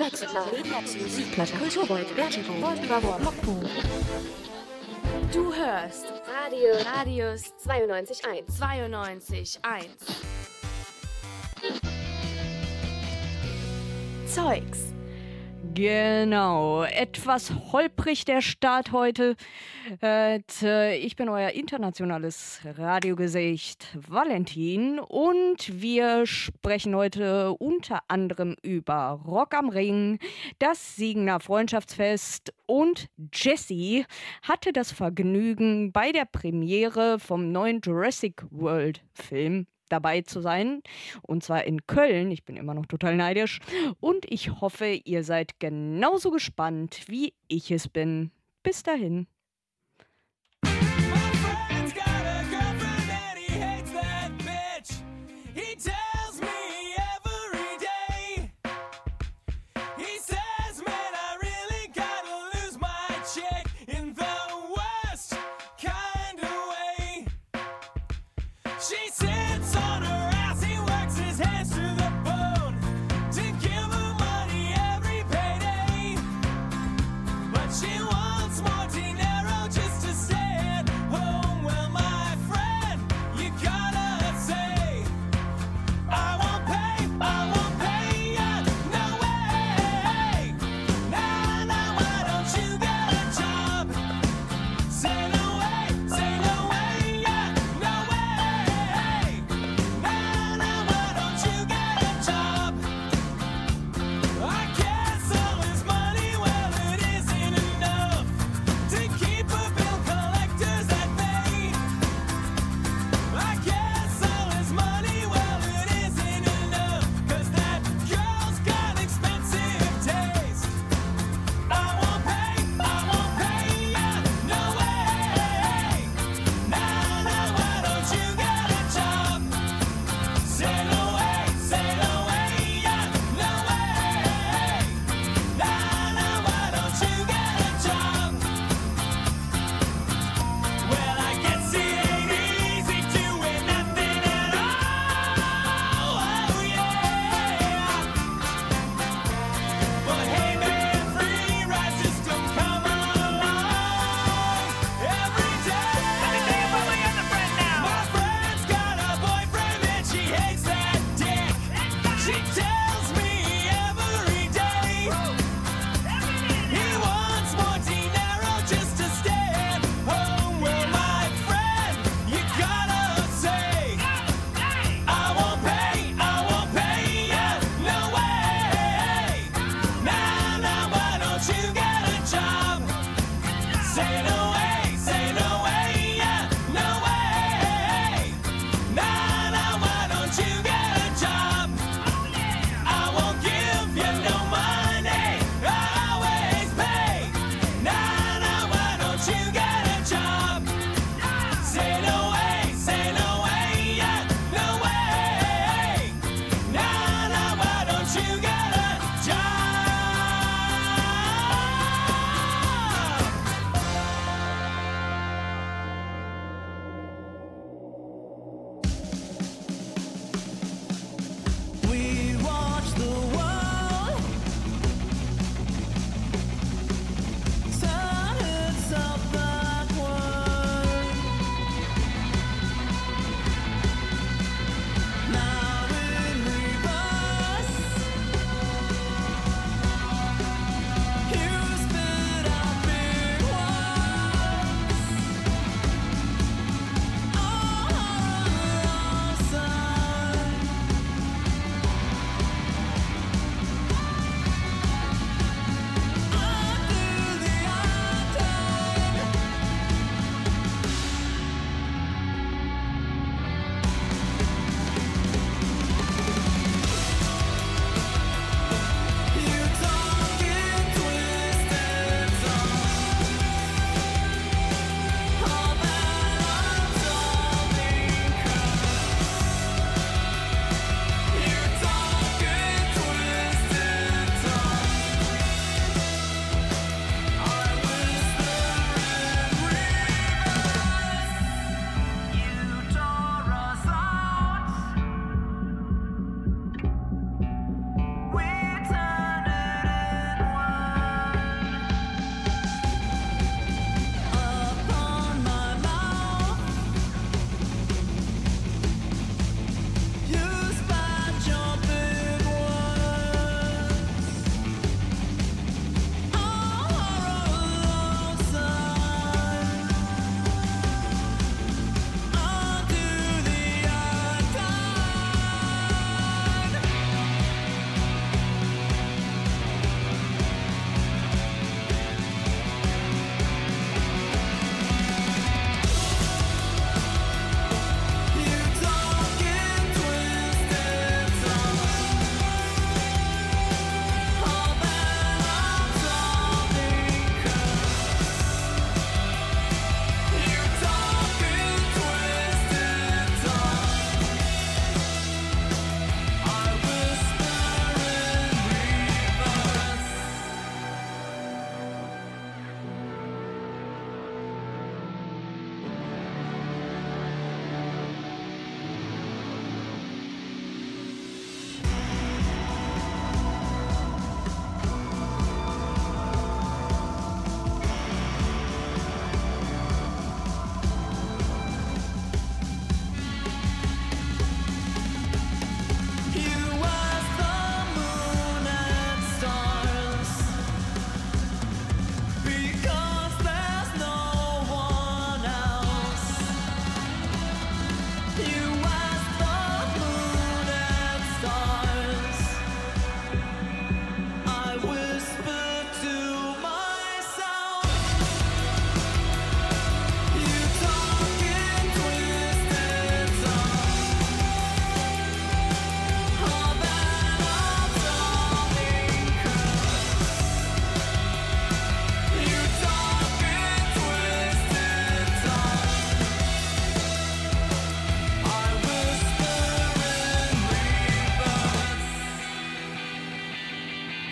Musikplatte, Kulturbeut, Vertigo, Lockpool. Du hörst Radio Radius 92.1. 92.1. Zeugs. Genau, etwas holprig der Start heute. Äh, ich bin euer internationales Radiogesicht Valentin und wir sprechen heute unter anderem über Rock am Ring, das Siegener Freundschaftsfest und Jessie hatte das Vergnügen, bei der Premiere vom neuen Jurassic World Film dabei zu sein. Und zwar in Köln. Ich bin immer noch total neidisch. Und ich hoffe, ihr seid genauso gespannt, wie ich es bin. Bis dahin.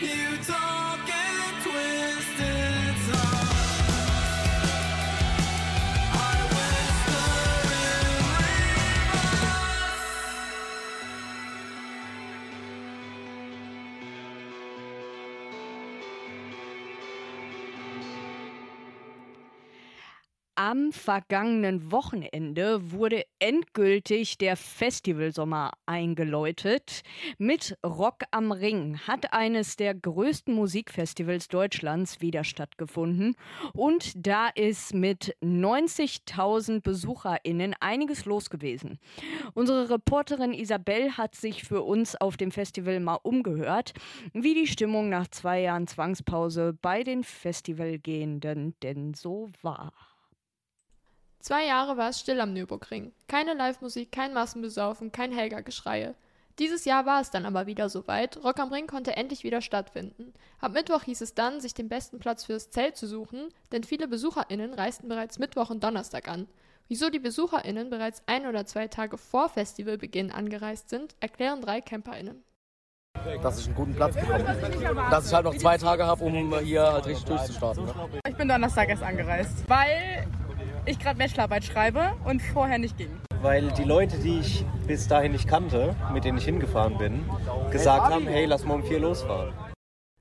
You talk Am vergangenen Wochenende wurde endgültig der Festivalsommer eingeläutet. Mit Rock am Ring hat eines der größten Musikfestivals Deutschlands wieder stattgefunden. Und da ist mit 90.000 BesucherInnen einiges los gewesen. Unsere Reporterin Isabel hat sich für uns auf dem Festival mal umgehört, wie die Stimmung nach zwei Jahren Zwangspause bei den Festivalgehenden denn so war. Zwei Jahre war es still am Nürburgring. Keine Live-Musik, kein Massenbesaufen, kein Helga-Geschreie. Dieses Jahr war es dann aber wieder soweit. Rock am Ring konnte endlich wieder stattfinden. Ab Mittwoch hieß es dann, sich den besten Platz fürs Zelt zu suchen, denn viele BesucherInnen reisten bereits Mittwoch und Donnerstag an. Wieso die BesucherInnen bereits ein oder zwei Tage vor Festivalbeginn angereist sind, erklären drei CamperInnen. dass ich einen guten Platz bekomme. Dass ich halt noch zwei Tage habe, um hier halt richtig durchzustarten. Ne? Ich bin Donnerstag erst angereist, weil ich gerade Bachelorarbeit schreibe und vorher nicht ging. weil die Leute, die ich bis dahin nicht kannte, mit denen ich hingefahren bin, gesagt haben, hey, lass mal um vier losfahren.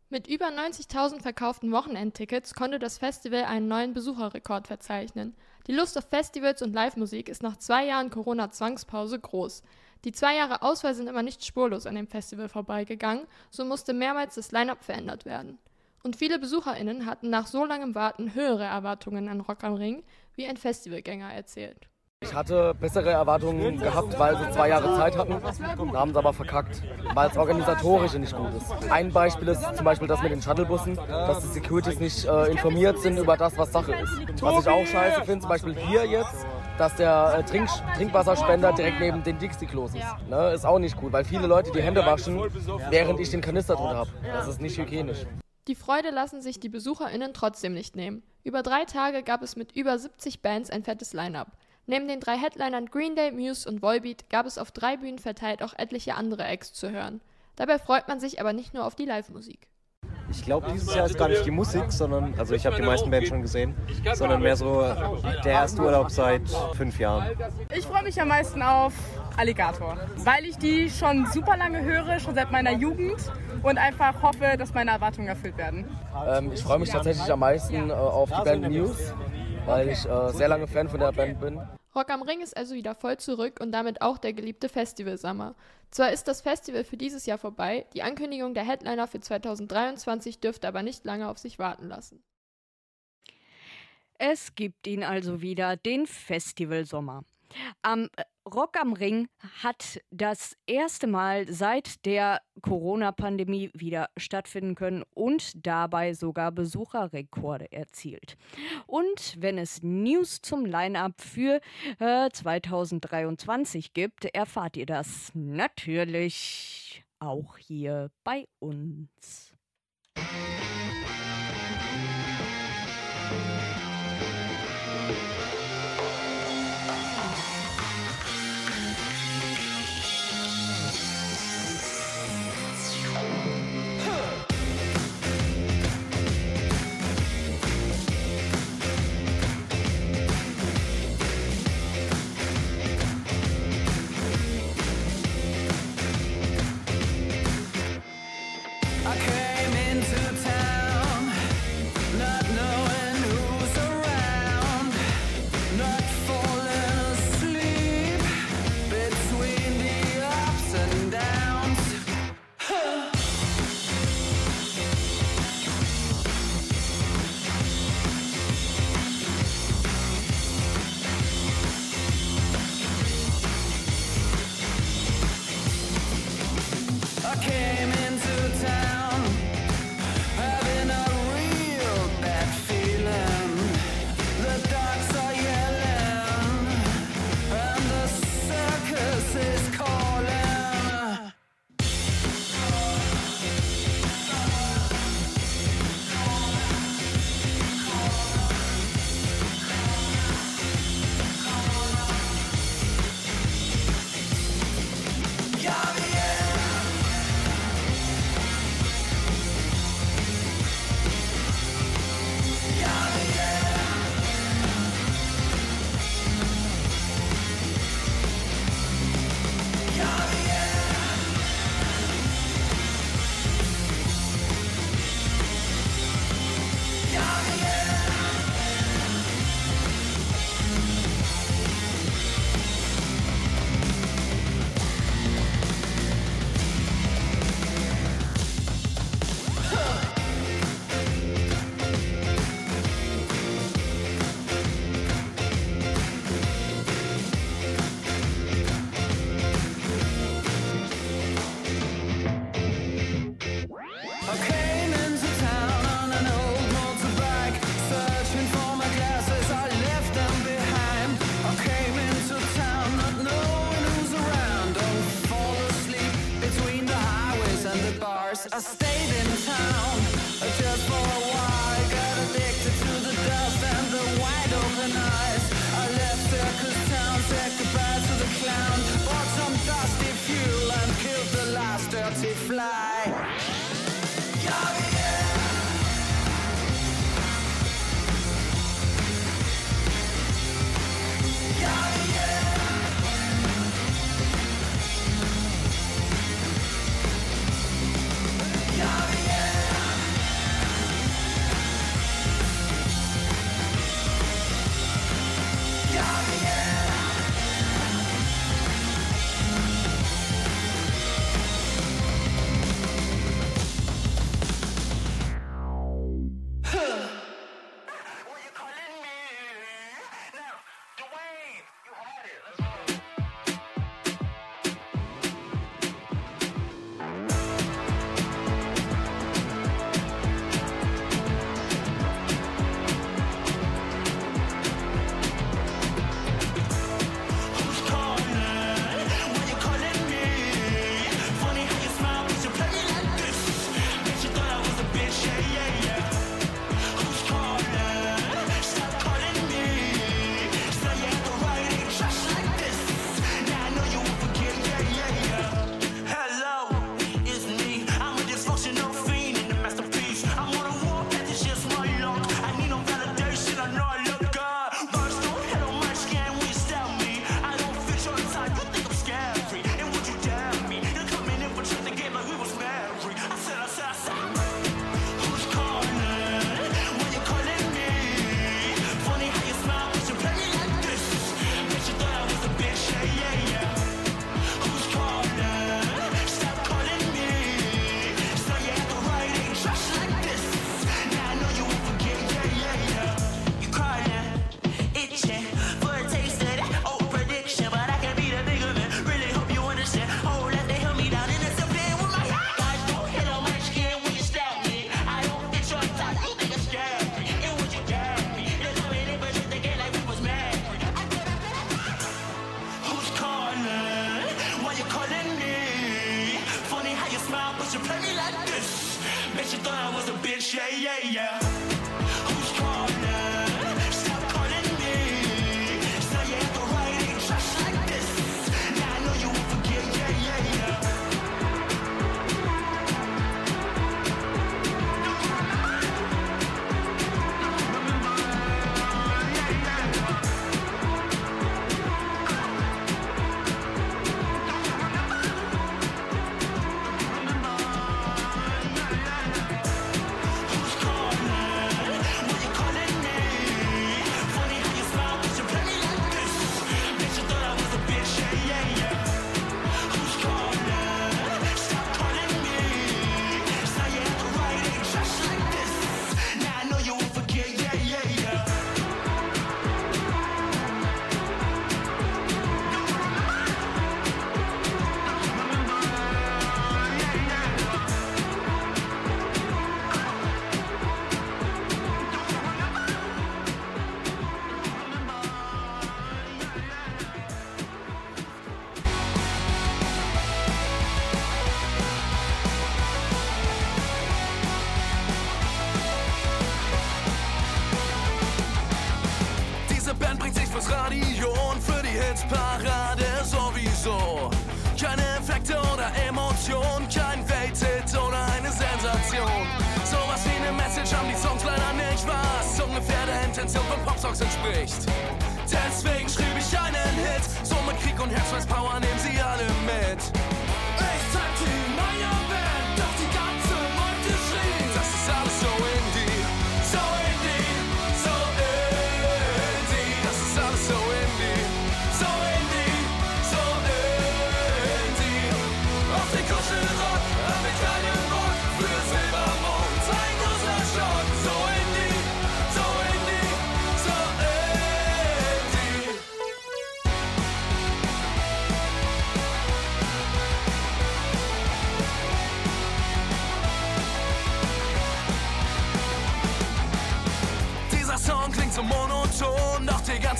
Mit über 90.000 verkauften Wochenendtickets konnte das Festival einen neuen Besucherrekord verzeichnen. Die Lust auf Festivals und Live-Musik ist nach zwei Jahren Corona-Zwangspause groß. Die zwei Jahre Auswahl sind aber nicht spurlos an dem Festival vorbeigegangen, so musste mehrmals das Line-up verändert werden. Und viele BesucherInnen hatten nach so langem Warten höhere Erwartungen an Rock am Ring, wie ein Festivalgänger erzählt. Ich hatte bessere Erwartungen gehabt, weil sie zwei Jahre Zeit hatten. Haben sie aber verkackt, weil es organisatorisch nicht gut ist. Ein Beispiel ist zum Beispiel das mit den Shuttlebussen, dass die Securities nicht äh, informiert sind über das, was Sache ist. Was ich auch scheiße finde, zum Beispiel hier jetzt, dass der äh, Trink Trinkwasserspender direkt neben den Dixie-Klos ist. Ne? Ist auch nicht gut, weil viele Leute die Hände waschen, während ich den Kanister drin habe. Das ist nicht hygienisch. Die Freude lassen sich die BesucherInnen trotzdem nicht nehmen. Über drei Tage gab es mit über 70 Bands ein fettes Line-up. Neben den drei Headlinern Green Day, Muse und Volbeat gab es auf drei Bühnen verteilt auch etliche andere Acts zu hören. Dabei freut man sich aber nicht nur auf die Live-Musik. Ich glaube, dieses Jahr ist gar nicht die Musik, sondern, also ich habe die meisten Bands schon gesehen, sondern mehr so der erste Urlaub seit fünf Jahren. Ich freue mich am meisten auf Alligator, weil ich die schon super lange höre, schon seit meiner Jugend und einfach hoffe, dass meine Erwartungen erfüllt werden. Ähm, ich freue mich tatsächlich am meisten äh, auf die Band News, weil ich äh, sehr lange Fan von der Band bin. Rock am Ring ist also wieder voll zurück und damit auch der geliebte Festivalsommer. Zwar ist das Festival für dieses Jahr vorbei, die Ankündigung der Headliner für 2023 dürfte aber nicht lange auf sich warten lassen. Es gibt ihn also wieder, den Festivalsommer. Am äh, Rock am Ring hat das erste Mal seit der Corona-Pandemie wieder stattfinden können und dabei sogar Besucherrekorde erzielt. Und wenn es News zum Line-up für äh, 2023 gibt, erfahrt ihr das natürlich auch hier bei uns.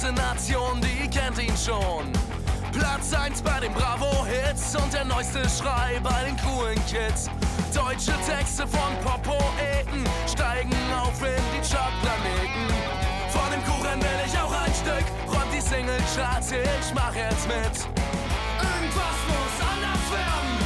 Ganze Nation, die kennt ihn schon. Platz 1 bei den Bravo-Hits und der neueste Schrei bei den coolen Kids. Deutsche Texte von Pop-Poeten steigen auf in die Chartplaneten. Von dem Kuchen will ich auch ein Stück, räumt die Single-Charts, ich mach jetzt mit. Irgendwas muss anders werden,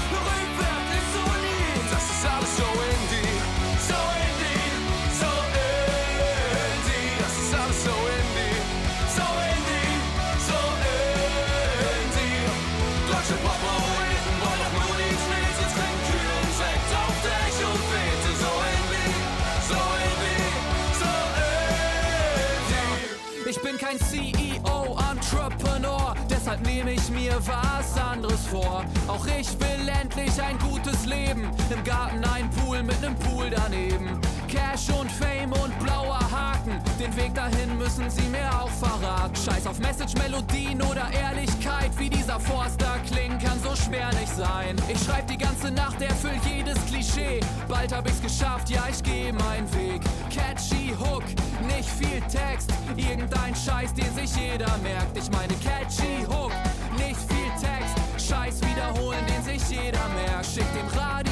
kein CEO, Entrepreneur, deshalb nehme ich mir was anderes vor. Auch ich will endlich ein gutes Leben. Im Garten ein Pool mit nem Pool daneben. Cash und Fame und blauer Haken. Den Weg dahin müssen sie mir auch verraten. Scheiß auf Message, Melodien oder Ehrlichkeit. Wie dieser Forster klingt, kann so schwer nicht sein. Ich schreib die ganze Nacht, erfüll jedes Klischee. Bald hab ich's geschafft, ja, ich geh meinen Weg. Catchy Hook, nicht viel Text. Irgendein Scheiß, den sich jeder merkt. Ich meine catchy Hook, nicht viel Text. Scheiß wiederholen, den sich jeder merkt. Schick dem Radio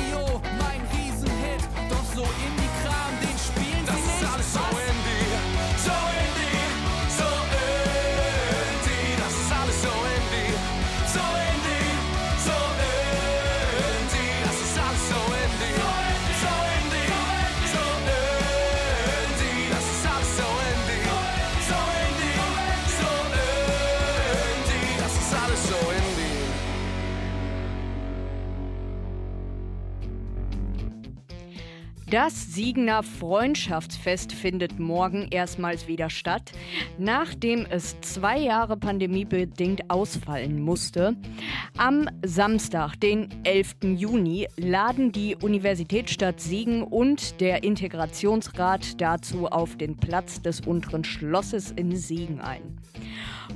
Das Siegener Freundschaftsfest findet morgen erstmals wieder statt, nachdem es zwei Jahre pandemiebedingt ausfallen musste. Am Samstag, den 11. Juni, laden die Universitätsstadt Siegen und der Integrationsrat dazu auf den Platz des unteren Schlosses in Siegen ein.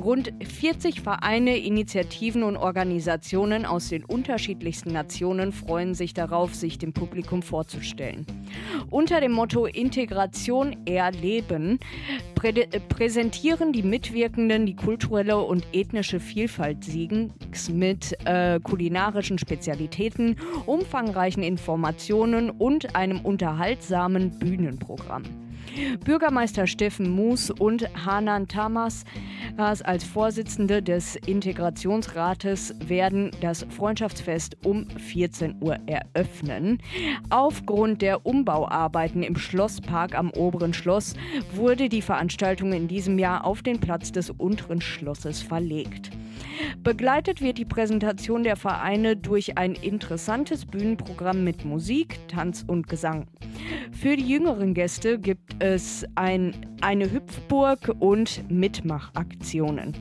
Rund 40 Vereine, Initiativen und Organisationen aus den unterschiedlichsten Nationen freuen sich darauf, sich dem Publikum vorzustellen. Unter dem Motto Integration erleben prä äh, präsentieren die Mitwirkenden die kulturelle und ethnische Vielfalt Siegens mit äh, kulinarischen Spezialitäten, umfangreichen Informationen und einem unterhaltsamen Bühnenprogramm. Bürgermeister Steffen Moos und Hanan Tamas als Vorsitzende des Integrationsrates werden das Freundschaftsfest um 14 Uhr eröffnen. Aufgrund der Umbauarbeiten im Schlosspark am oberen Schloss wurde die Veranstaltung in diesem Jahr auf den Platz des unteren Schlosses verlegt. Begleitet wird die Präsentation der Vereine durch ein interessantes Bühnenprogramm mit Musik, Tanz und Gesang. Für die jüngeren Gäste gibt es ein, eine Hüpfburg und Mitmachaktionen.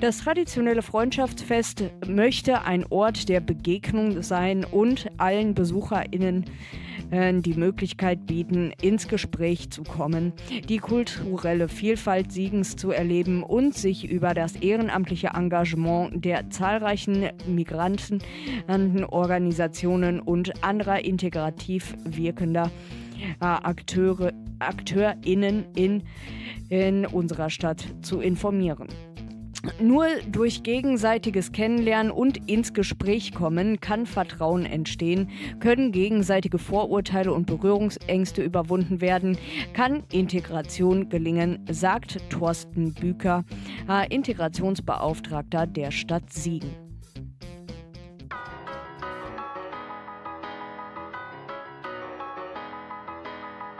Das traditionelle Freundschaftsfest möchte ein Ort der Begegnung sein und allen BesucherInnen die Möglichkeit bieten, ins Gespräch zu kommen, die kulturelle Vielfalt Siegens zu erleben und sich über das ehrenamtliche Engagement der zahlreichen Migranten, Organisationen und anderer integrativ wirkender äh, Akteure, AkteurInnen in, in unserer Stadt zu informieren. Nur durch gegenseitiges Kennenlernen und ins Gespräch kommen kann Vertrauen entstehen, können gegenseitige Vorurteile und Berührungsängste überwunden werden, kann Integration gelingen, sagt Thorsten Büker, äh, Integrationsbeauftragter der Stadt Siegen.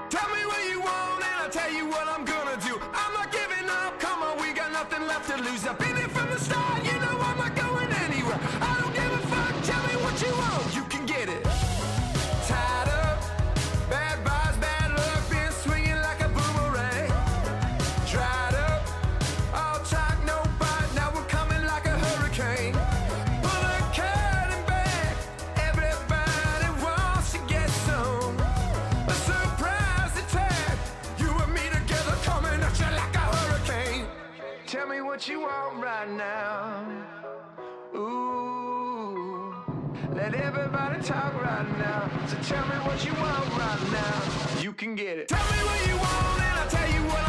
Tell me what you want and I'll tell you what I'm gonna got nothing left to lose. I've been what you want right now. Ooh. Let everybody talk right now. So tell me what you want right now. You can get it. Tell me what you want and I'll tell you what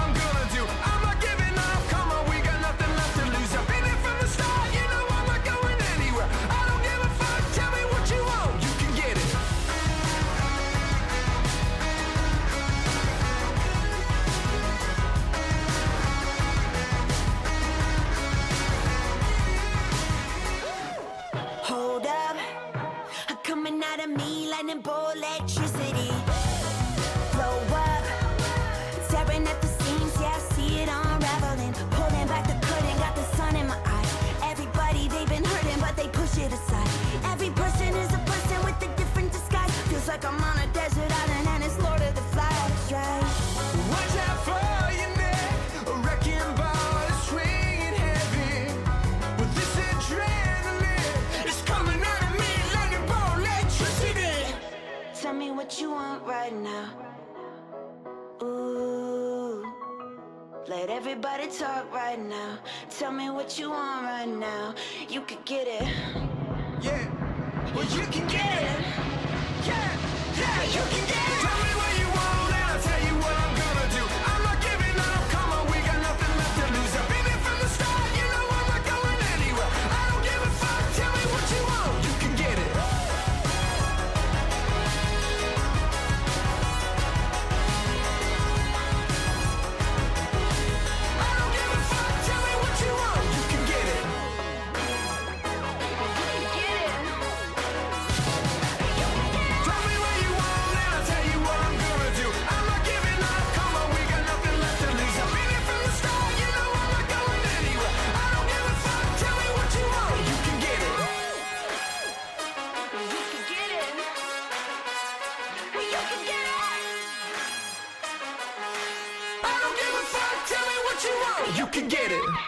And bullets. right now. Ooh, let everybody talk right now. Tell me what you want right now. You could get it. Yeah, well, you, can, get, it. Yeah, yeah, you can get it. could get it.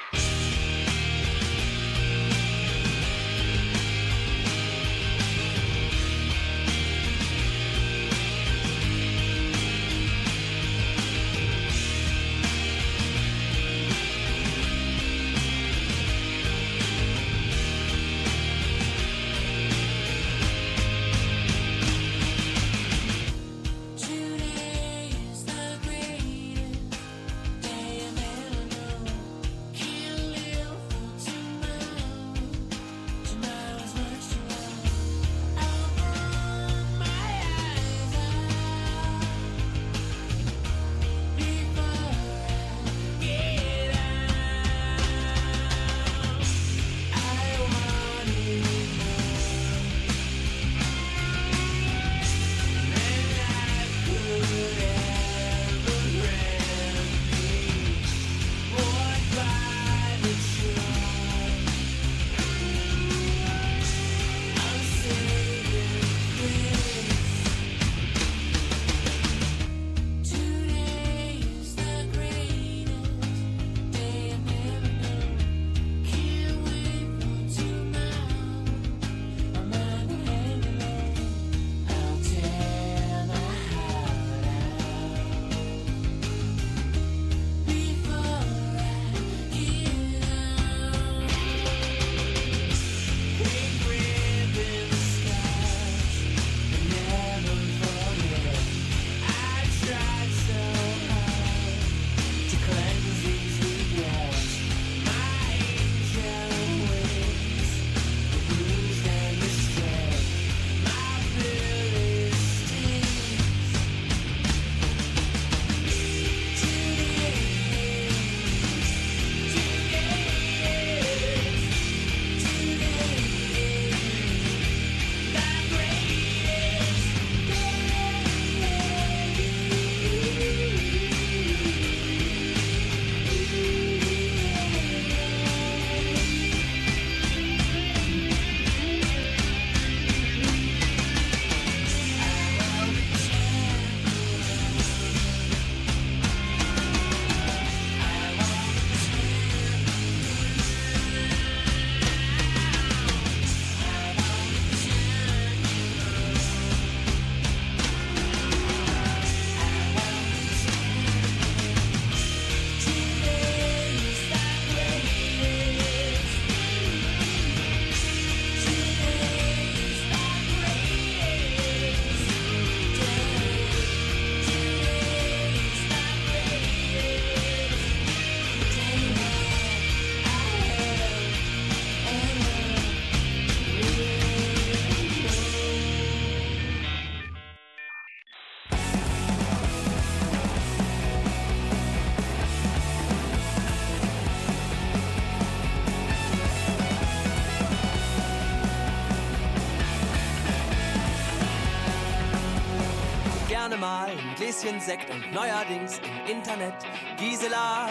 Gläschen Sekt und neuerdings im Internet Gisela,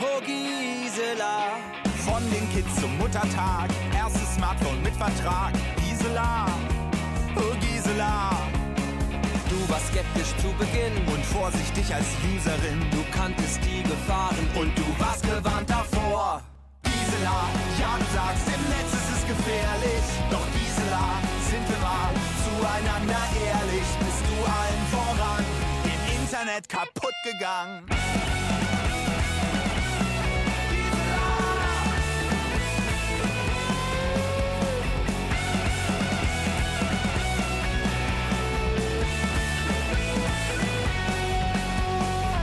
oh Gisela. Von den Kids zum Muttertag, erstes Smartphone mit Vertrag, Gisela, oh Gisela. Du warst skeptisch zu Beginn und vorsichtig als Userin. Du kanntest die Gefahren und du warst gewarnt davor. Gisela, ja du sagst, im Netz ist es gefährlich. Doch Internet kaputt gegangen.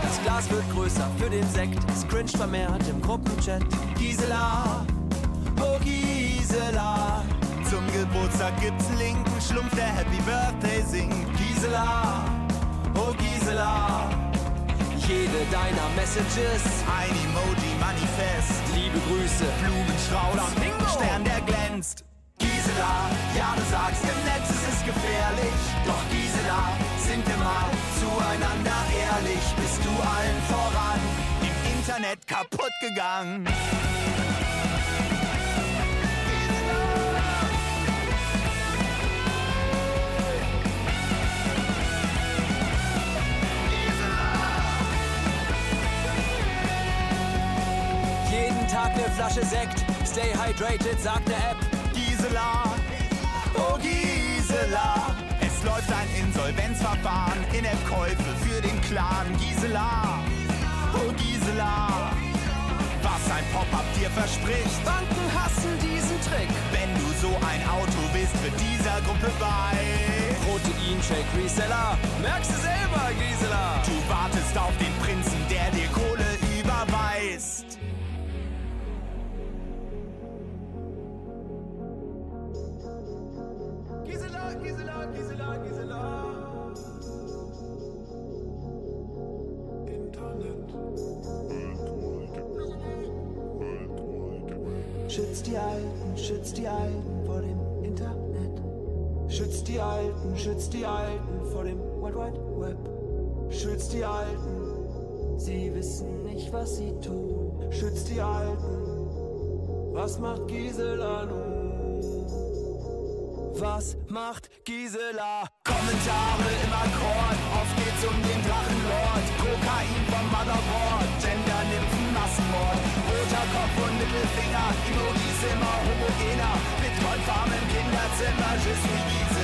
Das Glas wird größer für den Sekt, es cringe vermehrt im Gruppenchat. Gisela, oh Gisela, zum Geburtstag gibt's einen linken Schlumpf, der Happy Birthday singt. Gisela, Gisela. Jede deiner Messages, Ein Emoji-Manifest. liebe Grüße, Blumenstrauß, Flamingo. Stern, der glänzt. Gisela, ja du sagst im Netz, es ist gefährlich. Doch Gisela, sind wir mal zueinander ehrlich. Bist du allen voran im Internet kaputt gegangen? Tag eine Flasche Sekt. Stay hydrated, sagt eine App. Gisela, oh Gisela. Es läuft ein Insolvenzverfahren, In-App-Käufe für den Clan. Gisela, oh Gisela. Was ein Pop-Up dir verspricht. Banken hassen diesen Trick. Wenn du so ein Auto bist, wird dieser Gruppe bei. Protein-Shake Reseller. Merkst du selber, Gisela? Du wartest auf den Prinzen, der dir Kohle überweist. Gisela, Gisela, Gisela, Gisela. Schützt die Alten, schützt die Alten vor dem Internet. Schützt die Alten, schützt die Alten vor dem World Wide Web. Schützt die Alten, sie wissen nicht, was sie tun. Schützt die Alten, was macht Gisela nun? Was macht Gisela? Kommentare im Akkord, oft geht's um den Drachenlord. Kokain vom Motherboard, Gender, Nymphen, Massenmord. Roter Kopf und Mittelfinger, Emojis immer homogener. Bitcoin Farm im Kinderzimmer, je suis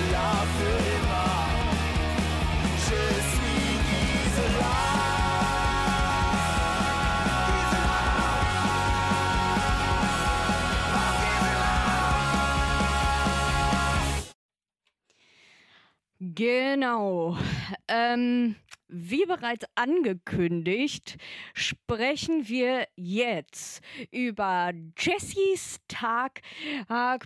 Genau. Ähm, wie bereits angekündigt, sprechen wir jetzt über Jessys Tag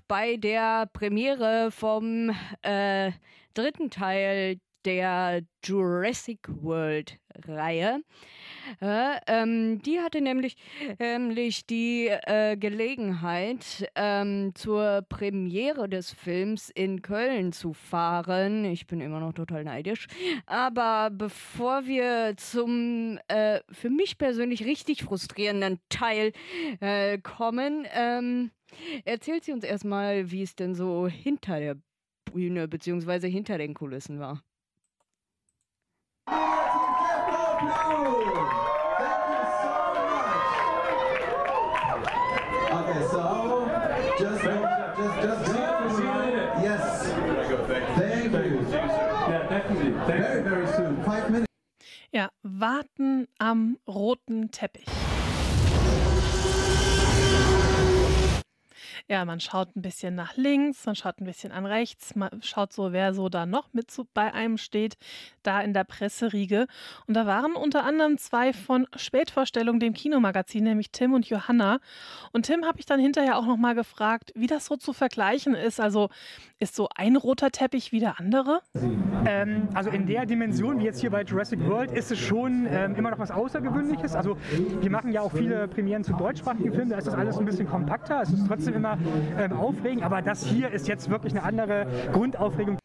bei der Premiere vom äh, dritten Teil der Jurassic World Reihe. Äh, ähm, die hatte nämlich, nämlich die äh, Gelegenheit, ähm, zur Premiere des Films in Köln zu fahren. Ich bin immer noch total neidisch. Aber bevor wir zum äh, für mich persönlich richtig frustrierenden Teil äh, kommen, ähm, erzählt sie uns erstmal, wie es denn so hinter der Bühne bzw. hinter den Kulissen war. Okay, so just just just yes. Thank you. Yeah, definitely. Very very soon. Five minutes. Ja, warten am roten Teppich. Ja, man schaut ein bisschen nach links, man schaut ein bisschen an rechts, man schaut so, wer so da noch mit so bei einem steht, da in der Presseriege. Und da waren unter anderem zwei von Spätvorstellung, dem Kinomagazin, nämlich Tim und Johanna. Und Tim habe ich dann hinterher auch nochmal gefragt, wie das so zu vergleichen ist. Also ist so ein roter Teppich wie der andere? Ähm, also in der Dimension, wie jetzt hier bei Jurassic World, ist es schon ähm, immer noch was Außergewöhnliches. Also wir machen ja auch viele Premieren zu deutschsprachigen Filmen, da ist das alles ein bisschen kompakter. Es ist trotzdem immer ähm, aufregend, aber das hier ist jetzt wirklich eine andere Grundaufregung.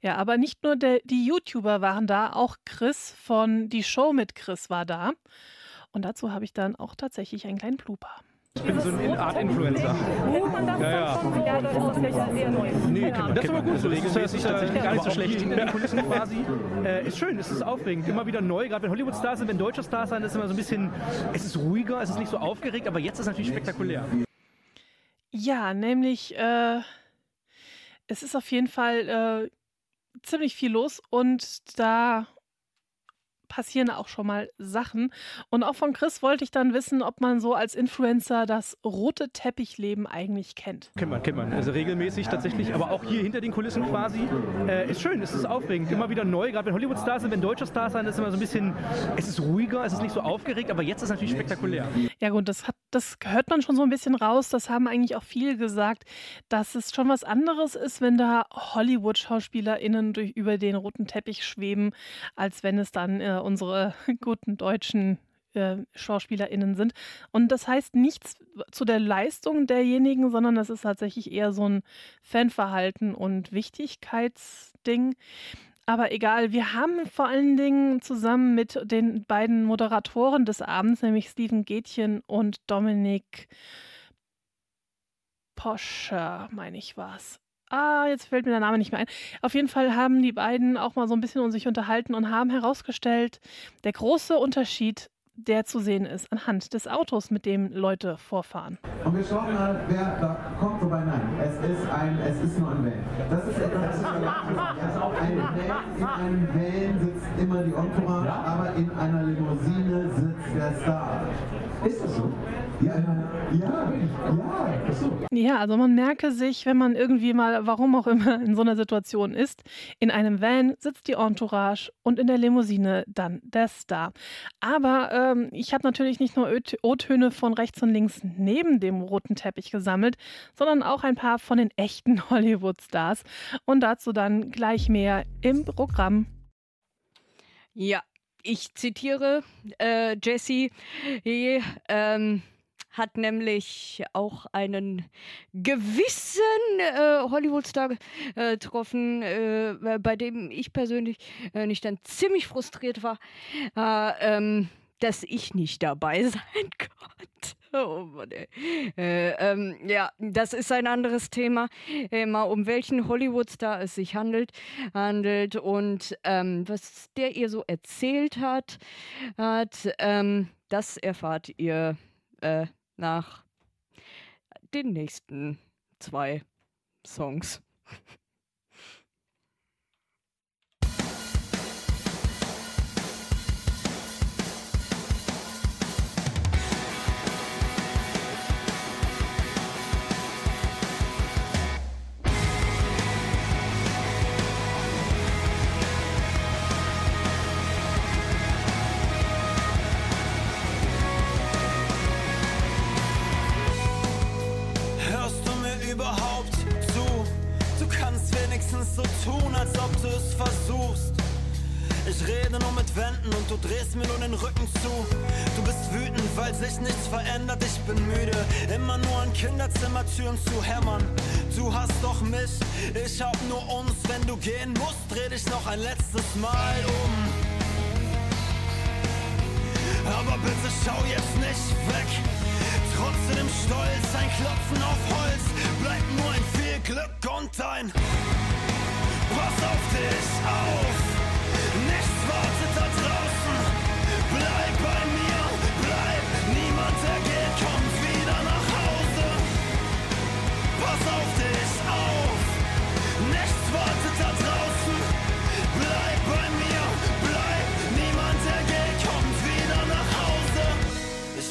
Ja, aber nicht nur der, die YouTuber waren da, auch Chris von Die Show mit Chris war da. Und dazu habe ich dann auch tatsächlich einen kleinen Blooper. Ich bin so eine Art Influencer. Ja, ja. Nee, das ist aber gut so. Das ist, das ist tatsächlich gar nicht so schlecht. In den Kulissen quasi. Äh, ist schön, es ist aufregend. Immer wieder neu. Gerade wenn Hollywood-Stars sind, wenn deutsche Stars sind, ist es immer so ein bisschen, es ist ruhiger, es ist nicht so aufgeregt, aber jetzt ist es natürlich spektakulär. Ja, nämlich, äh, es ist auf jeden Fall äh, ziemlich viel los und da passieren auch schon mal Sachen. Und auch von Chris wollte ich dann wissen, ob man so als Influencer das rote Teppichleben eigentlich kennt. Kennt man, kennt man. Also regelmäßig tatsächlich, aber auch hier hinter den Kulissen quasi. Äh, ist schön, es ist aufregend. Immer wieder neu, gerade wenn Hollywood-Stars sind, wenn deutsche Stars sind, ist es immer so ein bisschen, es ist ruhiger, es ist nicht so aufgeregt, aber jetzt ist es natürlich spektakulär. Ja gut, das, hat, das hört man schon so ein bisschen raus. Das haben eigentlich auch viele gesagt, dass es schon was anderes ist, wenn da Hollywood-SchauspielerInnen durch, über den roten Teppich schweben, als wenn es dann äh, unsere guten deutschen äh, SchauspielerInnen sind. Und das heißt nichts zu der Leistung derjenigen, sondern das ist tatsächlich eher so ein Fanverhalten und Wichtigkeitsding. Aber egal, wir haben vor allen Dingen zusammen mit den beiden Moderatoren des Abends, nämlich Steven Gätchen und Dominik Poscher, meine ich war's. Ah, jetzt fällt mir der Name nicht mehr ein. Auf jeden Fall haben die beiden auch mal so ein bisschen um sich unterhalten und haben herausgestellt, der große Unterschied, der zu sehen ist anhand des Autos, mit dem Leute vorfahren. Und wir schauen mal, wer da kommt, wobei nein, es ist ein, es ist nur ein Van. Das ist etwas, das ist ein Van, in einem Van sitzt immer die Entourage, aber in einer Limousine sitzt der Star. Ist das so? Ja, ja, ja. Ja, also man merke sich, wenn man irgendwie mal, warum auch immer, in so einer Situation ist, in einem Van sitzt die Entourage und in der Limousine dann der Star. Aber ähm, ich habe natürlich nicht nur O-Töne von rechts und links neben dem roten Teppich gesammelt, sondern auch ein paar von den echten Hollywood-Stars. Und dazu dann gleich mehr im Programm. Ja, ich zitiere äh, Jessie. äh, Ähm, hat nämlich auch einen gewissen äh, Hollywood-Star äh, getroffen, äh, bei dem ich persönlich äh, nicht dann ziemlich frustriert war, äh, ähm, dass ich nicht dabei sein konnte. Oh Mann. Äh, ähm, ja, das ist ein anderes Thema. Äh, mal um welchen Hollywood-Star es sich handelt, handelt und ähm, was der ihr so erzählt hat, hat ähm, das erfahrt ihr äh, nach den nächsten zwei Songs. Wenigstens so tun, als ob du es versuchst. Ich rede nur mit Wänden und du drehst mir nur den Rücken zu. Du bist wütend, weil sich nichts verändert. Ich bin müde, immer nur an Kinderzimmertüren zu hämmern. Du hast doch mich, ich hab nur uns. Wenn du gehen musst, dreh dich noch ein letztes Mal um. Aber bitte schau jetzt nicht weg. Trotzdem stolz, ein Klopfen auf Holz. Bleibt nur ein viel Glück und ein Pass auf dich auf. Nichts wartet da draußen. Bleib bei mir, bleib. Niemand, der geht, wieder nach Hause. Pass auf dich auf. Nichts wartet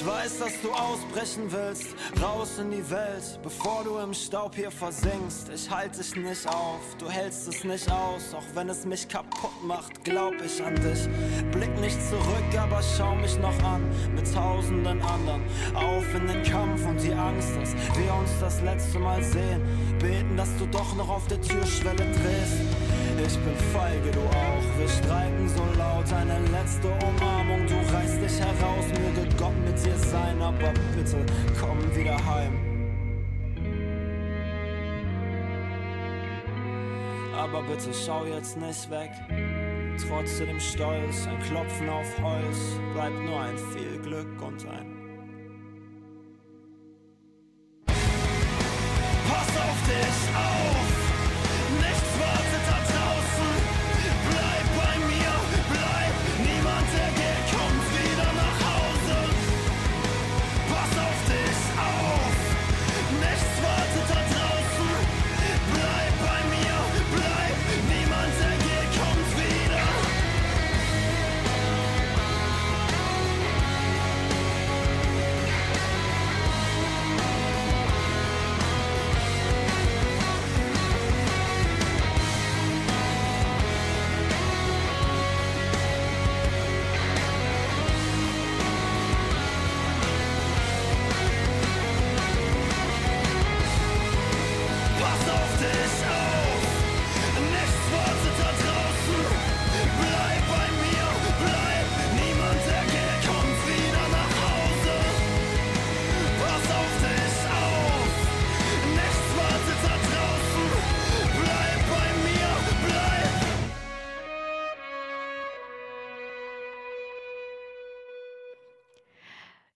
Ich weiß, dass du ausbrechen willst, raus in die Welt, bevor du im Staub hier versinkst. Ich halte dich nicht auf, du hältst es nicht aus, auch wenn es mich kaputt macht, glaub ich an dich. Blick nicht zurück, aber schau mich noch an, mit tausenden anderen. Auf in den Kampf und die Angst, dass wir uns das letzte Mal sehen. Beten, dass du doch noch auf der Türschwelle drehst. Ich bin feige, du auch. Wir streiten so laut, eine letzte Umarmung. Du reißt dich heraus, möge Gott mit dir sein, aber bitte komm wieder heim. Aber bitte schau jetzt nicht weg. Trotzdem stolz, ein Klopfen auf Holz. Bleibt nur ein viel Glück und ein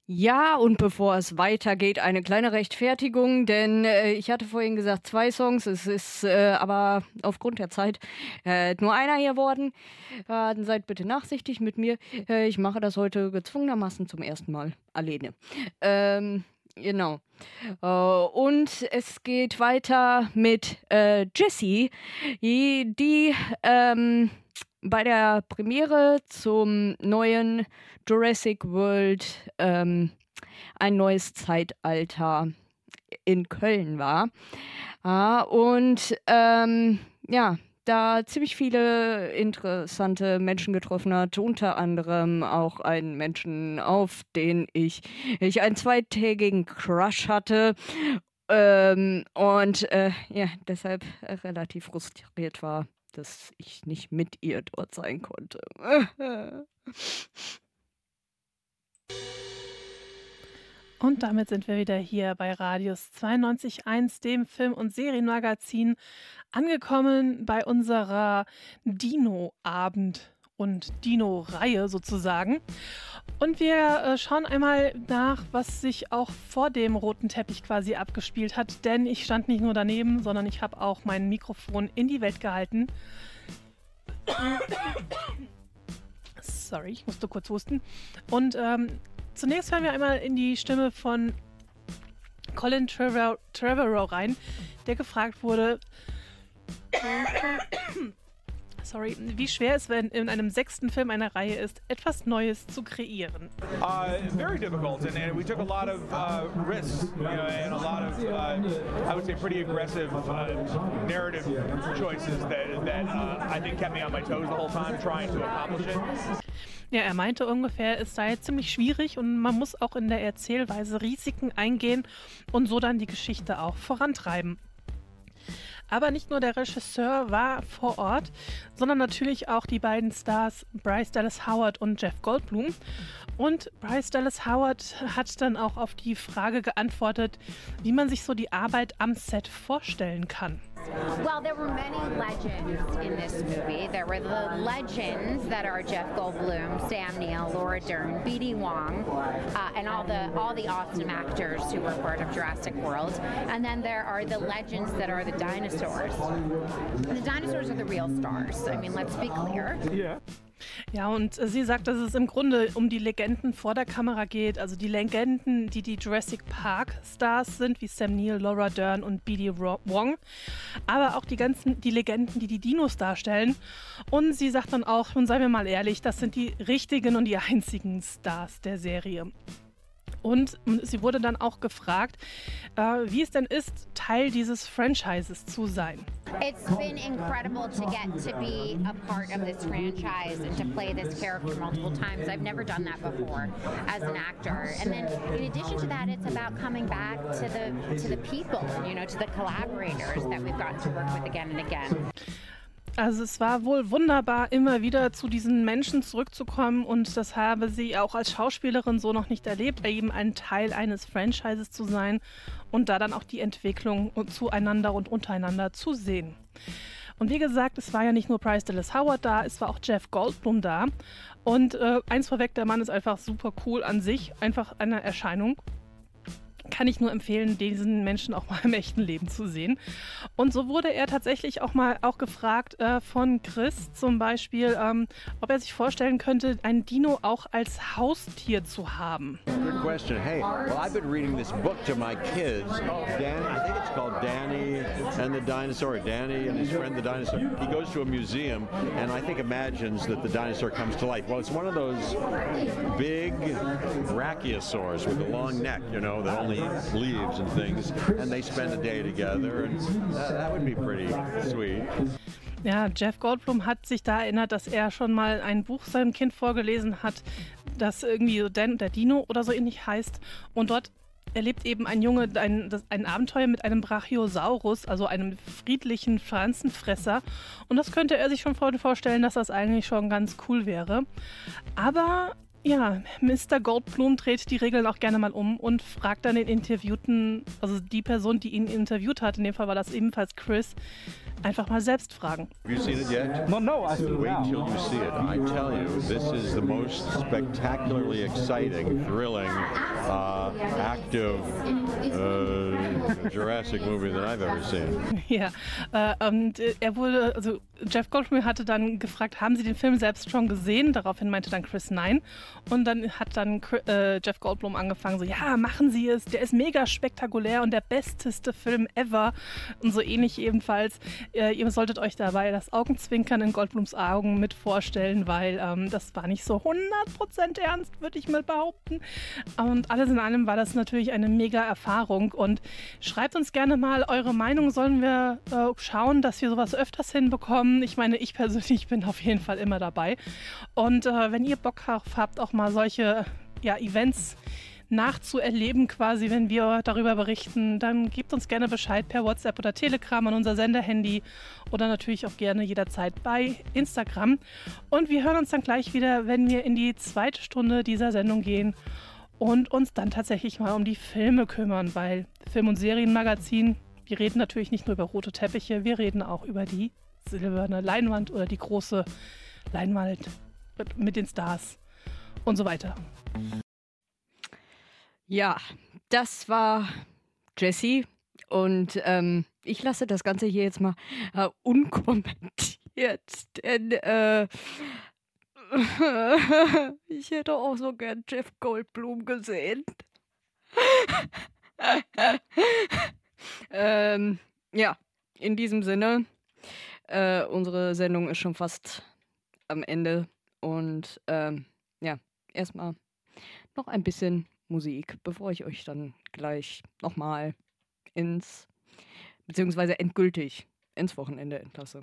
Ja, und bevor es weitergeht, eine kleine Rechtfertigung, denn äh, ich hatte vorhin gesagt zwei Songs, es ist äh, aber aufgrund der Zeit äh, nur einer hier worden. Äh, seid bitte nachsichtig mit mir. Äh, ich mache das heute gezwungenermaßen zum ersten Mal alleine. Ähm, genau. Äh, und es geht weiter mit Jessie, die, die ähm, bei der Premiere zum neuen Jurassic World ähm, ein neues Zeitalter in Köln war. Ah, und ähm, ja, da ziemlich viele interessante Menschen getroffen hat, unter anderem auch einen Menschen, auf den ich, ich einen zweitägigen Crush hatte. Ähm, und äh, ja, deshalb relativ frustriert war, dass ich nicht mit ihr dort sein konnte. Und damit sind wir wieder hier bei Radius 92.1, dem Film- und Serienmagazin, angekommen bei unserer Dino-Abend- und Dino-Reihe sozusagen. Und wir äh, schauen einmal nach, was sich auch vor dem roten Teppich quasi abgespielt hat, denn ich stand nicht nur daneben, sondern ich habe auch mein Mikrofon in die Welt gehalten. Sorry, ich musste kurz husten. Und ähm, zunächst hören wir einmal in die Stimme von Colin Trevorrow, Trevorrow rein, der gefragt wurde, sorry, wie schwer es wenn in einem sechsten Film einer Reihe ist, etwas Neues zu kreieren. Uh, very difficult, and, and we took a lot of uh, risks, you know, and a lot of, uh, I would say, pretty aggressive uh, narrative choices that, that uh, I think kept me on my toes the whole time trying to accomplish it. Ja, er meinte ungefähr, es sei ziemlich schwierig und man muss auch in der Erzählweise Risiken eingehen und so dann die Geschichte auch vorantreiben. Aber nicht nur der Regisseur war vor Ort, sondern natürlich auch die beiden Stars Bryce Dallas Howard und Jeff Goldblum. Und Bryce Dallas Howard hat dann auch auf die Frage geantwortet, wie man sich so die Arbeit am Set vorstellen kann. Well, there were many legends in this movie. There were the legends that are Jeff Goldblum, Sam Neill, Laura Dern, B.D. Wong, uh, and all the all the awesome actors who were part of Jurassic World. And then there are the legends that are the dinosaurs. And the dinosaurs are the real stars. I mean, let's be clear. Yeah. Ja, und äh, sie sagt, dass es im Grunde um die Legenden vor der Kamera geht. Also die Legenden, die die Jurassic Park Stars sind, wie Sam Neill, Laura Dern und B.D. Wong. Aber auch die ganzen, die Legenden, die die Dinos darstellen. Und sie sagt dann auch, und seien wir mal ehrlich, das sind die richtigen und die einzigen Stars der Serie. Und sie wurde dann auch gefragt, äh, wie es denn ist, Teil dieses Franchises zu sein. It's been incredible to get to be a part of this franchise and to play this character multiple times. I've never done that before as an actor. And then in addition to that, it's about coming back to the to the people, you know, to the collaborators that we've gotten to work with again and again. Also es war wohl wunderbar, immer wieder zu diesen Menschen zurückzukommen und das habe sie auch als Schauspielerin so noch nicht erlebt, eben ein Teil eines Franchises zu sein und da dann auch die Entwicklung zueinander und untereinander zu sehen. Und wie gesagt, es war ja nicht nur Bryce Dallas Howard da, es war auch Jeff Goldblum da. Und äh, eins vorweg, der Mann ist einfach super cool an sich, einfach eine Erscheinung kann ich nur empfehlen, diesen Menschen auch mal im echten Leben zu sehen. Und so wurde er tatsächlich auch mal auch gefragt äh, von Chris zum Beispiel, ähm, ob er sich vorstellen könnte, ein Dino auch als Haustier zu haben. Good question. Hey, well, I've been reading this book to my kids. Dan, I think it's called Danny and the Dinosaur. Danny and his friend the dinosaur. He goes to a museum and I think imagines that the dinosaur comes to life. Well, it's one of those big brachiosaurs with a long neck, you know, that only leaves and things. And they spend a day together, and that, that would be pretty sweet. Ja, Jeff Goldblum hat sich da erinnert, dass er schon mal ein Buch seinem Kind vorgelesen hat, das irgendwie so Dan der Dino oder so ähnlich heißt. Und dort erlebt eben ein Junge ein, das, ein Abenteuer mit einem Brachiosaurus, also einem friedlichen Pflanzenfresser. Und das könnte er sich schon vor- vorstellen, dass das eigentlich schon ganz cool wäre. Aber ja, Mr. Goldblum dreht die Regeln auch gerne mal um und fragt dann den Interviewten, also die Person, die ihn interviewt hat, in dem Fall war das ebenfalls Chris, einfach mal selbst fragen. Have you seen it yet? No, no, I Wait till you see it. I tell you, this is the most spectacularly exciting, thrilling, uh, active uh, Jurassic movie that I've ever seen. Ja, äh, und äh, er wurde, also Jeff Goldblum hatte dann gefragt, haben Sie den Film selbst schon gesehen? Daraufhin meinte dann Chris nein. Und dann hat dann äh, Jeff Goldblum angefangen, so, ja, machen Sie es, der ist mega spektakulär und der besteste Film ever. Und so ähnlich ebenfalls. Äh, ihr solltet euch dabei das Augenzwinkern in Goldblums Augen mit vorstellen, weil ähm, das war nicht so 100% ernst, würde ich mal behaupten. Und alles in allem war das natürlich eine mega Erfahrung. Und schreibt uns gerne mal eure Meinung. Sollen wir äh, schauen, dass wir sowas öfters hinbekommen? Ich meine, ich persönlich bin auf jeden Fall immer dabei. Und äh, wenn ihr Bock habt, auch mal solche ja, Events nachzuerleben, quasi, wenn wir darüber berichten, dann gebt uns gerne Bescheid per WhatsApp oder Telegram an unser Senderhandy oder natürlich auch gerne jederzeit bei Instagram. Und wir hören uns dann gleich wieder, wenn wir in die zweite Stunde dieser Sendung gehen und uns dann tatsächlich mal um die Filme kümmern, weil Film- und Serienmagazin, wir reden natürlich nicht nur über rote Teppiche, wir reden auch über die silberne Leinwand oder die große Leinwand mit- mit den Stars und so weiter. Ja, das war Jessie und ähm, ich lasse das Ganze hier jetzt mal äh, unkommentiert, denn äh, ich hätte auch so gern Jeff Goldblum gesehen. ähm, ja, in diesem Sinne, äh, unsere Sendung ist schon fast am Ende und ähm, ja, erstmal noch ein bisschen Musik, bevor ich euch dann gleich nochmal ins, beziehungsweise endgültig ins Wochenende entlasse.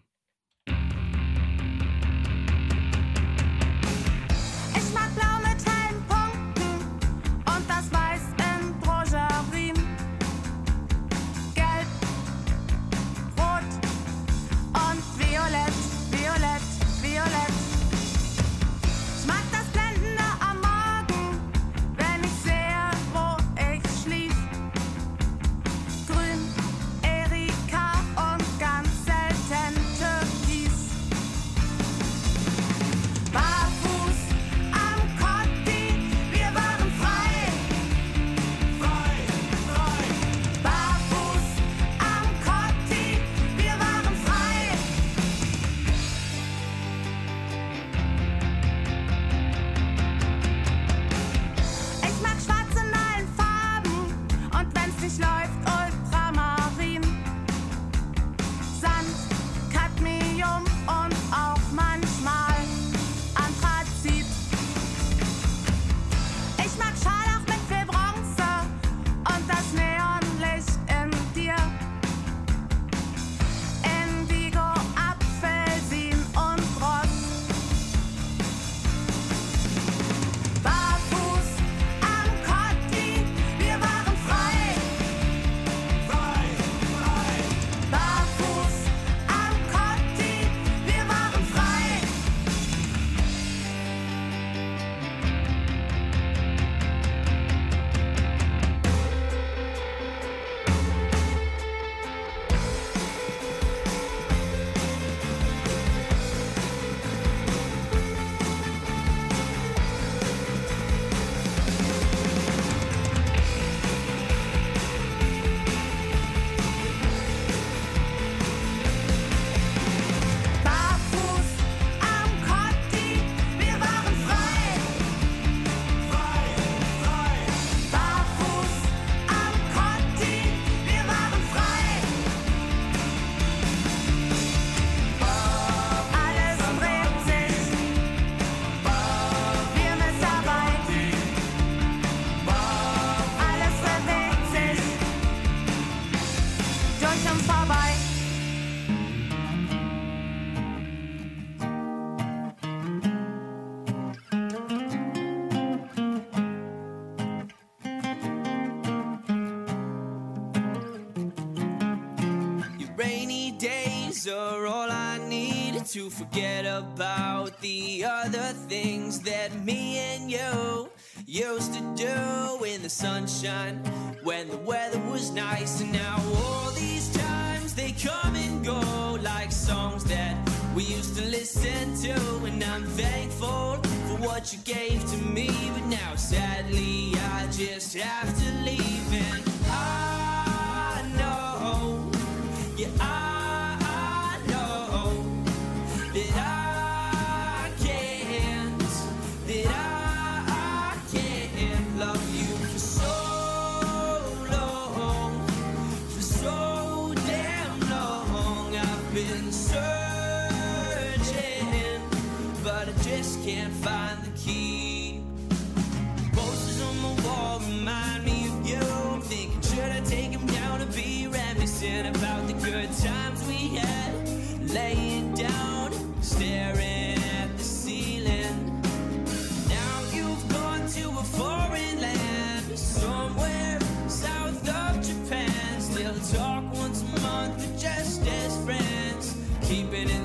Forget about the other things that me and you used to do in the sunshine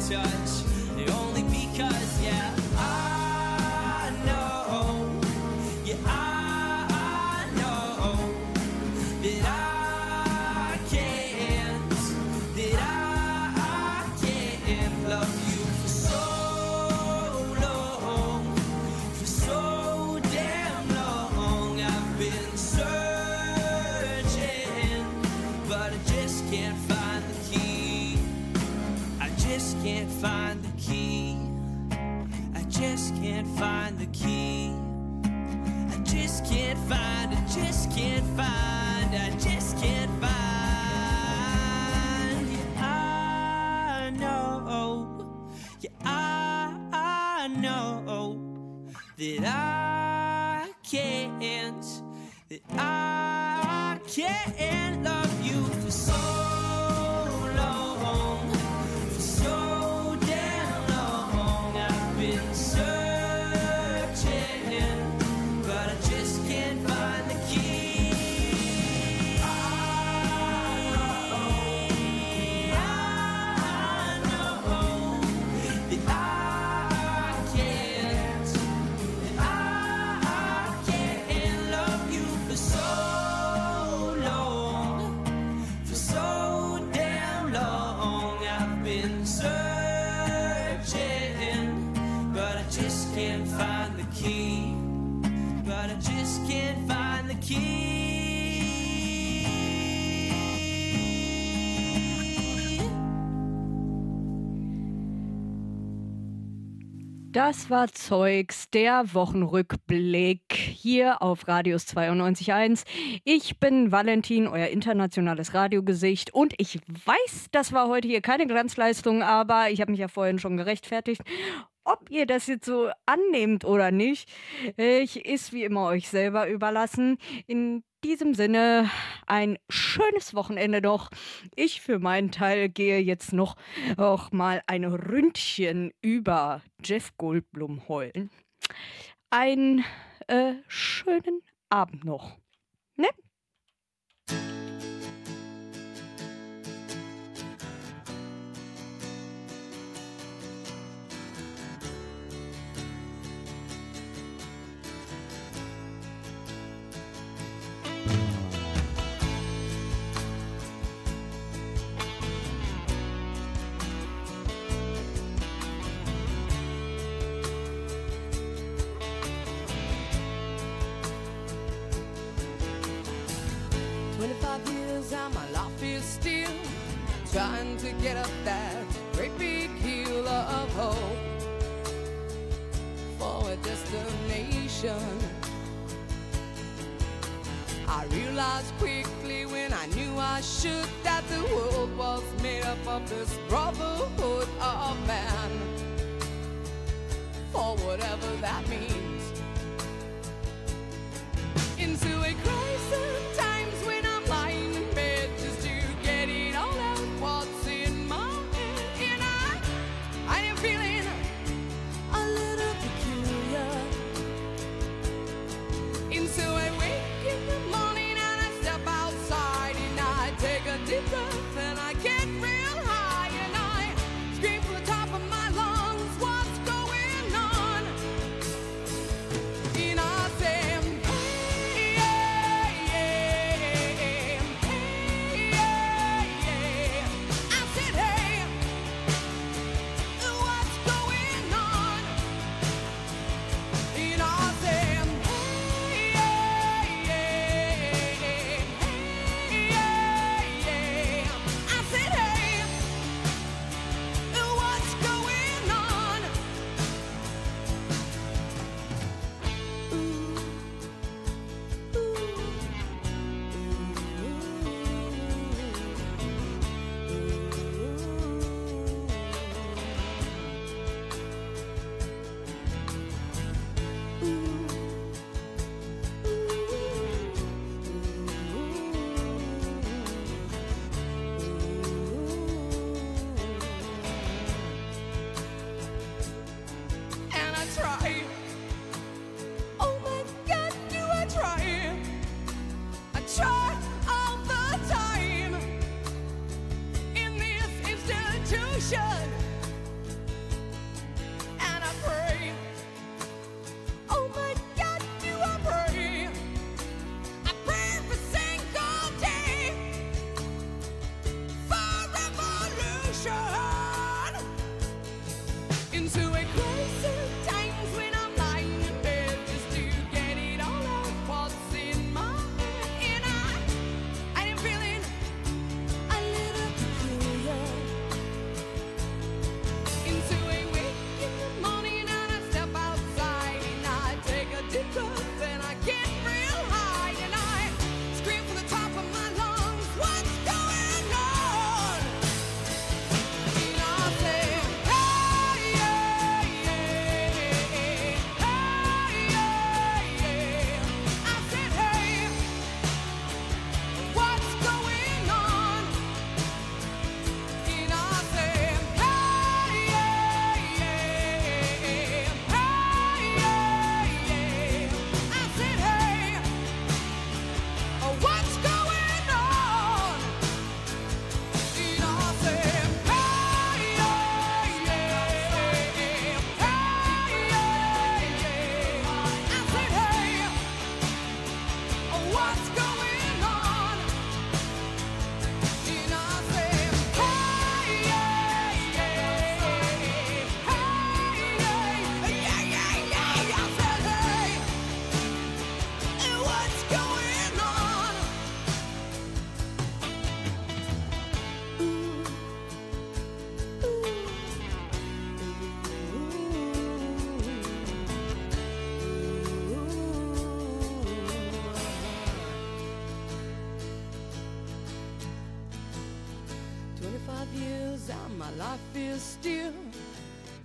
touch, only because, yeah. I Das war Zeugs, der Wochenrückblick hier auf Radius 92.1. Ich bin Valentin, euer internationales Radiogesicht. Und ich weiß, das war heute hier keine Glanzleistung, aber ich habe mich ja vorhin schon gerechtfertigt. Ob ihr das jetzt so annehmt oder nicht, ist wie immer euch selber überlassen. In diesem Sinne ein schönes Wochenende noch. Ich für meinen Teil gehe jetzt noch auch mal ein Ründchen über Jeff Goldblum heulen. Einen äh, schönen Abend noch. brotherhood of man, for whatever that means.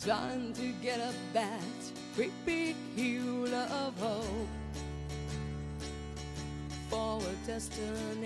Time to get up that great big of hope for a destiny.